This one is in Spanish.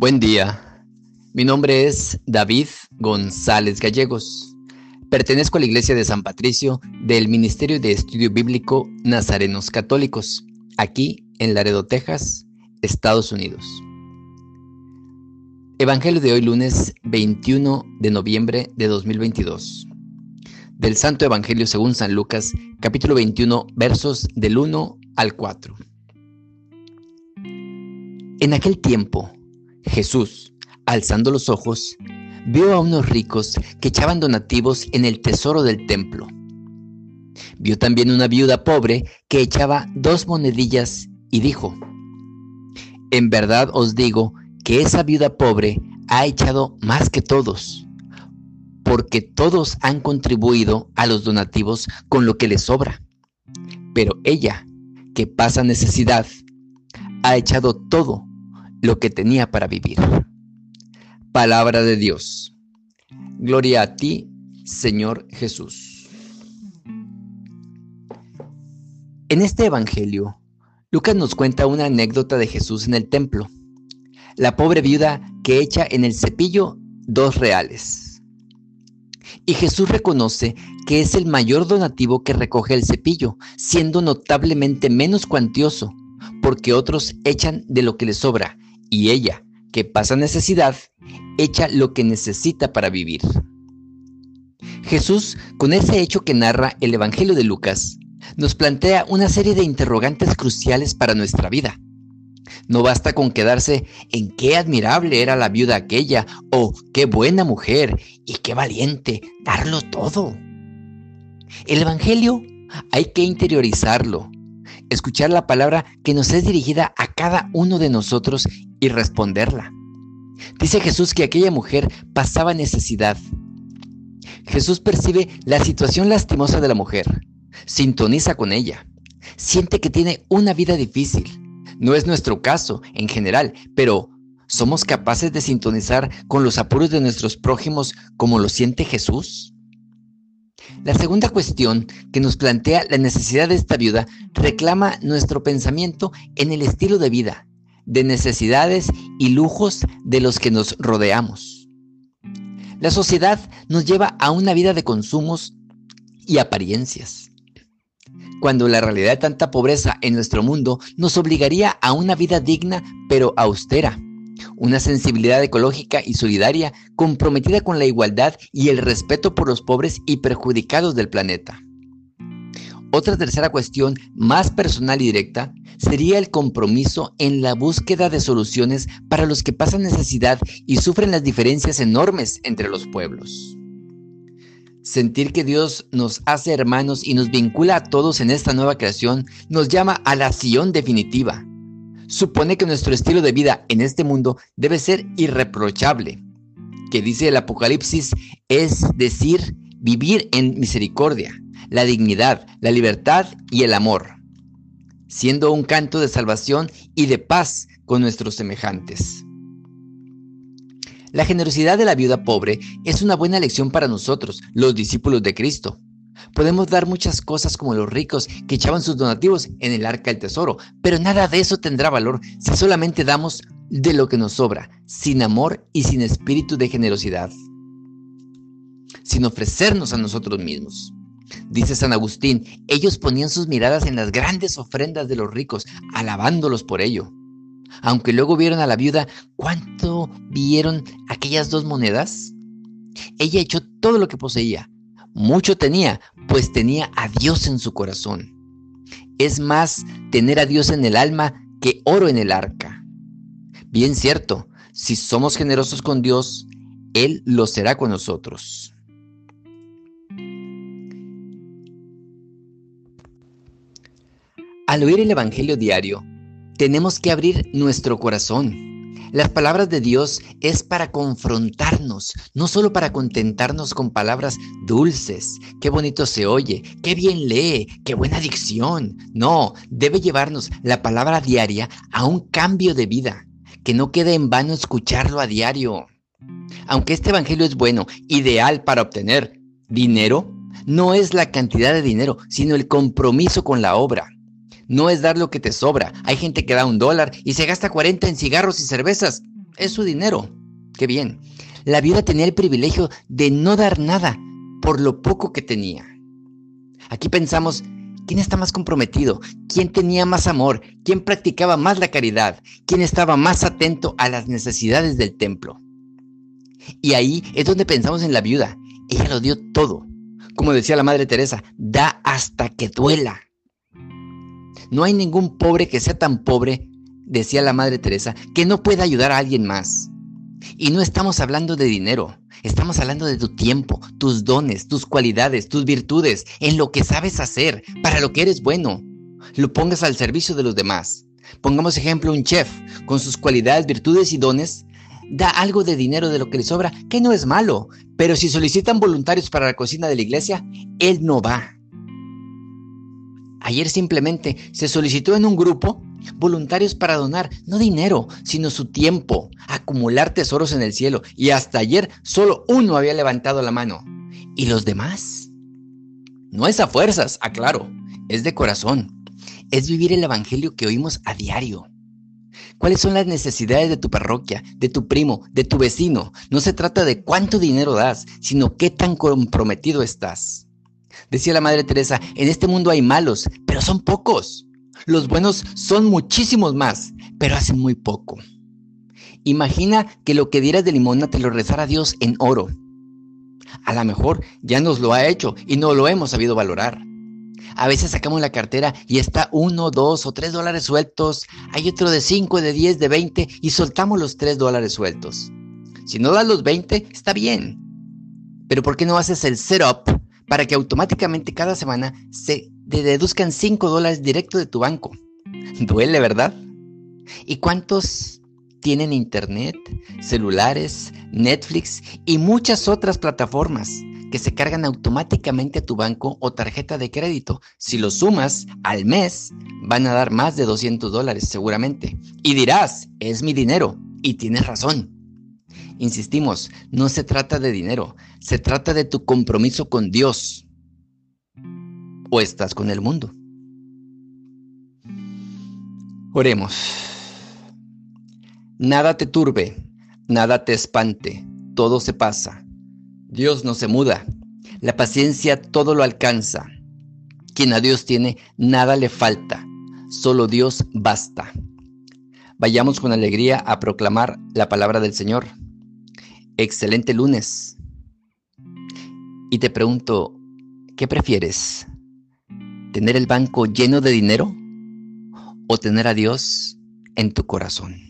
Buen día. Mi nombre es David González Gallegos. Pertenezco a la Iglesia de San Patricio del Ministerio de Estudio Bíblico Nazarenos Católicos, aquí en Laredo, Texas, Estados Unidos. Evangelio de hoy lunes 21 de noviembre de 2022. Del Santo Evangelio según San Lucas, capítulo 21, versos del 1 al 4. En aquel tiempo, Jesús, alzando los ojos, vio a unos ricos que echaban donativos en el tesoro del templo. Vio también una viuda pobre que echaba dos monedillas y dijo, En verdad os digo que esa viuda pobre ha echado más que todos, porque todos han contribuido a los donativos con lo que les sobra. Pero ella, que pasa necesidad, ha echado todo lo que tenía para vivir. Palabra de Dios. Gloria a ti, Señor Jesús. En este Evangelio, Lucas nos cuenta una anécdota de Jesús en el templo. La pobre viuda que echa en el cepillo dos reales. Y Jesús reconoce que es el mayor donativo que recoge el cepillo, siendo notablemente menos cuantioso, porque otros echan de lo que les sobra y ella, que pasa necesidad, echa lo que necesita para vivir. Jesús, con ese hecho que narra el Evangelio de Lucas, nos plantea una serie de interrogantes cruciales para nuestra vida. No basta con quedarse en qué admirable era la viuda aquella o qué buena mujer y qué valiente darlo todo. El Evangelio hay que interiorizarlo, escuchar la palabra que nos es dirigida a cada uno de nosotros y responderla. Dice Jesús que aquella mujer pasaba necesidad. Jesús percibe la situación lastimosa de la mujer, sintoniza con ella, siente que tiene una vida difícil. No es nuestro caso en general, pero ¿somos capaces de sintonizar con los apuros de nuestros prójimos como lo siente Jesús? La segunda cuestión que nos plantea la necesidad de esta viuda reclama nuestro pensamiento en el estilo de vida, de necesidades y lujos de los que nos rodeamos. La sociedad nos lleva a una vida de consumos y apariencias. Cuando la realidad de tanta pobreza en nuestro mundo nos obligaría a una vida digna pero austera, una sensibilidad ecológica y solidaria comprometida con la igualdad y el respeto por los pobres y perjudicados del planeta. Otra tercera cuestión, más personal y directa, sería el compromiso en la búsqueda de soluciones para los que pasan necesidad y sufren las diferencias enormes entre los pueblos. Sentir que Dios nos hace hermanos y nos vincula a todos en esta nueva creación nos llama a la acción definitiva, supone que nuestro estilo de vida en este mundo debe ser irreprochable, que dice el Apocalipsis, es decir, vivir en misericordia, la dignidad, la libertad y el amor, siendo un canto de salvación y de paz con nuestros semejantes. La generosidad de la viuda pobre es una buena lección para nosotros, los discípulos de Cristo. Podemos dar muchas cosas como los ricos que echaban sus donativos en el arca del tesoro, pero nada de eso tendrá valor si solamente damos de lo que nos sobra, sin amor y sin espíritu de generosidad, sin ofrecernos a nosotros mismos. Dice San Agustín, ellos ponían sus miradas en las grandes ofrendas de los ricos, alabándolos por ello. Aunque luego vieron a la viuda, ¿cuánto vieron aquellas dos monedas? Ella echó todo lo que poseía, mucho tenía, pues tenía a Dios en su corazón. Es más tener a Dios en el alma que oro en el arca. Bien cierto, si somos generosos con Dios, Él lo será con nosotros. Al oír el Evangelio diario, tenemos que abrir nuestro corazón las palabras de Dios es para confrontarnos, no solo para contentarnos con palabras dulces. Qué bonito se oye, qué bien lee, qué buena dicción. No, debe llevarnos la palabra diaria a un cambio de vida, que no quede en vano escucharlo a diario. Aunque este Evangelio es bueno, ideal para obtener dinero, no es la cantidad de dinero, sino el compromiso con la obra no es dar lo que te sobra. Hay gente que da un dólar y se gasta 40 en cigarros y cervezas. es su dinero. Qué bien. La viuda tenía el privilegio de no dar nada por lo poco que tenía. Aquí pensamos, ¿quién está más comprometido? ¿Quién tenía más amor? ¿Quién practicaba más la caridad? ¿Quién estaba más atento a las necesidades del templo? Y ahí es donde pensamos en la viuda. Ella lo dio todo. Como decía la Madre Teresa, da hasta que duela. No hay ningún pobre que sea tan pobre, decía la Madre Teresa, que no pueda ayudar a alguien más. Y no estamos hablando de dinero, estamos hablando de tu tiempo, tus dones, tus cualidades, tus virtudes, en lo que sabes hacer, para lo que eres bueno. Lo pongas al servicio de los demás. Pongamos ejemplo un chef, con sus cualidades, virtudes y dones, da algo de dinero de lo que le sobra, que no es malo, pero si solicitan voluntarios para la cocina de la iglesia, él no va. Ayer simplemente se solicitó en un grupo voluntarios para donar, no dinero, sino su tiempo, acumular tesoros en el cielo. Y hasta ayer solo uno había levantado la mano. ¿Y los demás? No es a fuerzas, aclaro, es de corazón. Es vivir el Evangelio que oímos a diario. ¿Cuáles son las necesidades de tu parroquia, de tu primo, de tu vecino? No se trata de cuánto dinero das, sino qué tan comprometido estás. Decía la Madre Teresa, en este mundo hay malos, pero son pocos. Los buenos son muchísimos más, pero hacen muy poco. Imagina que lo que dieras de limona te lo rezara Dios en oro. A lo mejor ya nos lo ha hecho y no lo hemos sabido valorar. A veces sacamos la cartera y está uno, dos o tres dólares sueltos. Hay otro de cinco, de diez, de veinte y soltamos los tres dólares sueltos. Si no das los veinte, está bien. Pero ¿por qué no haces el setup para que automáticamente cada semana se deduzcan 5 dólares directo de tu banco. Duele, ¿verdad? ¿Y cuántos tienen internet, celulares, Netflix y muchas otras plataformas que se cargan automáticamente a tu banco o tarjeta de crédito? Si lo sumas al mes, van a dar más de 200 dólares seguramente. Y dirás, es mi dinero. Y tienes razón. Insistimos, no se trata de dinero, se trata de tu compromiso con Dios. O estás con el mundo. Oremos. Nada te turbe, nada te espante, todo se pasa. Dios no se muda, la paciencia todo lo alcanza. Quien a Dios tiene, nada le falta, solo Dios basta. Vayamos con alegría a proclamar la palabra del Señor excelente lunes. Y te pregunto, ¿qué prefieres? ¿Tener el banco lleno de dinero o tener a Dios en tu corazón?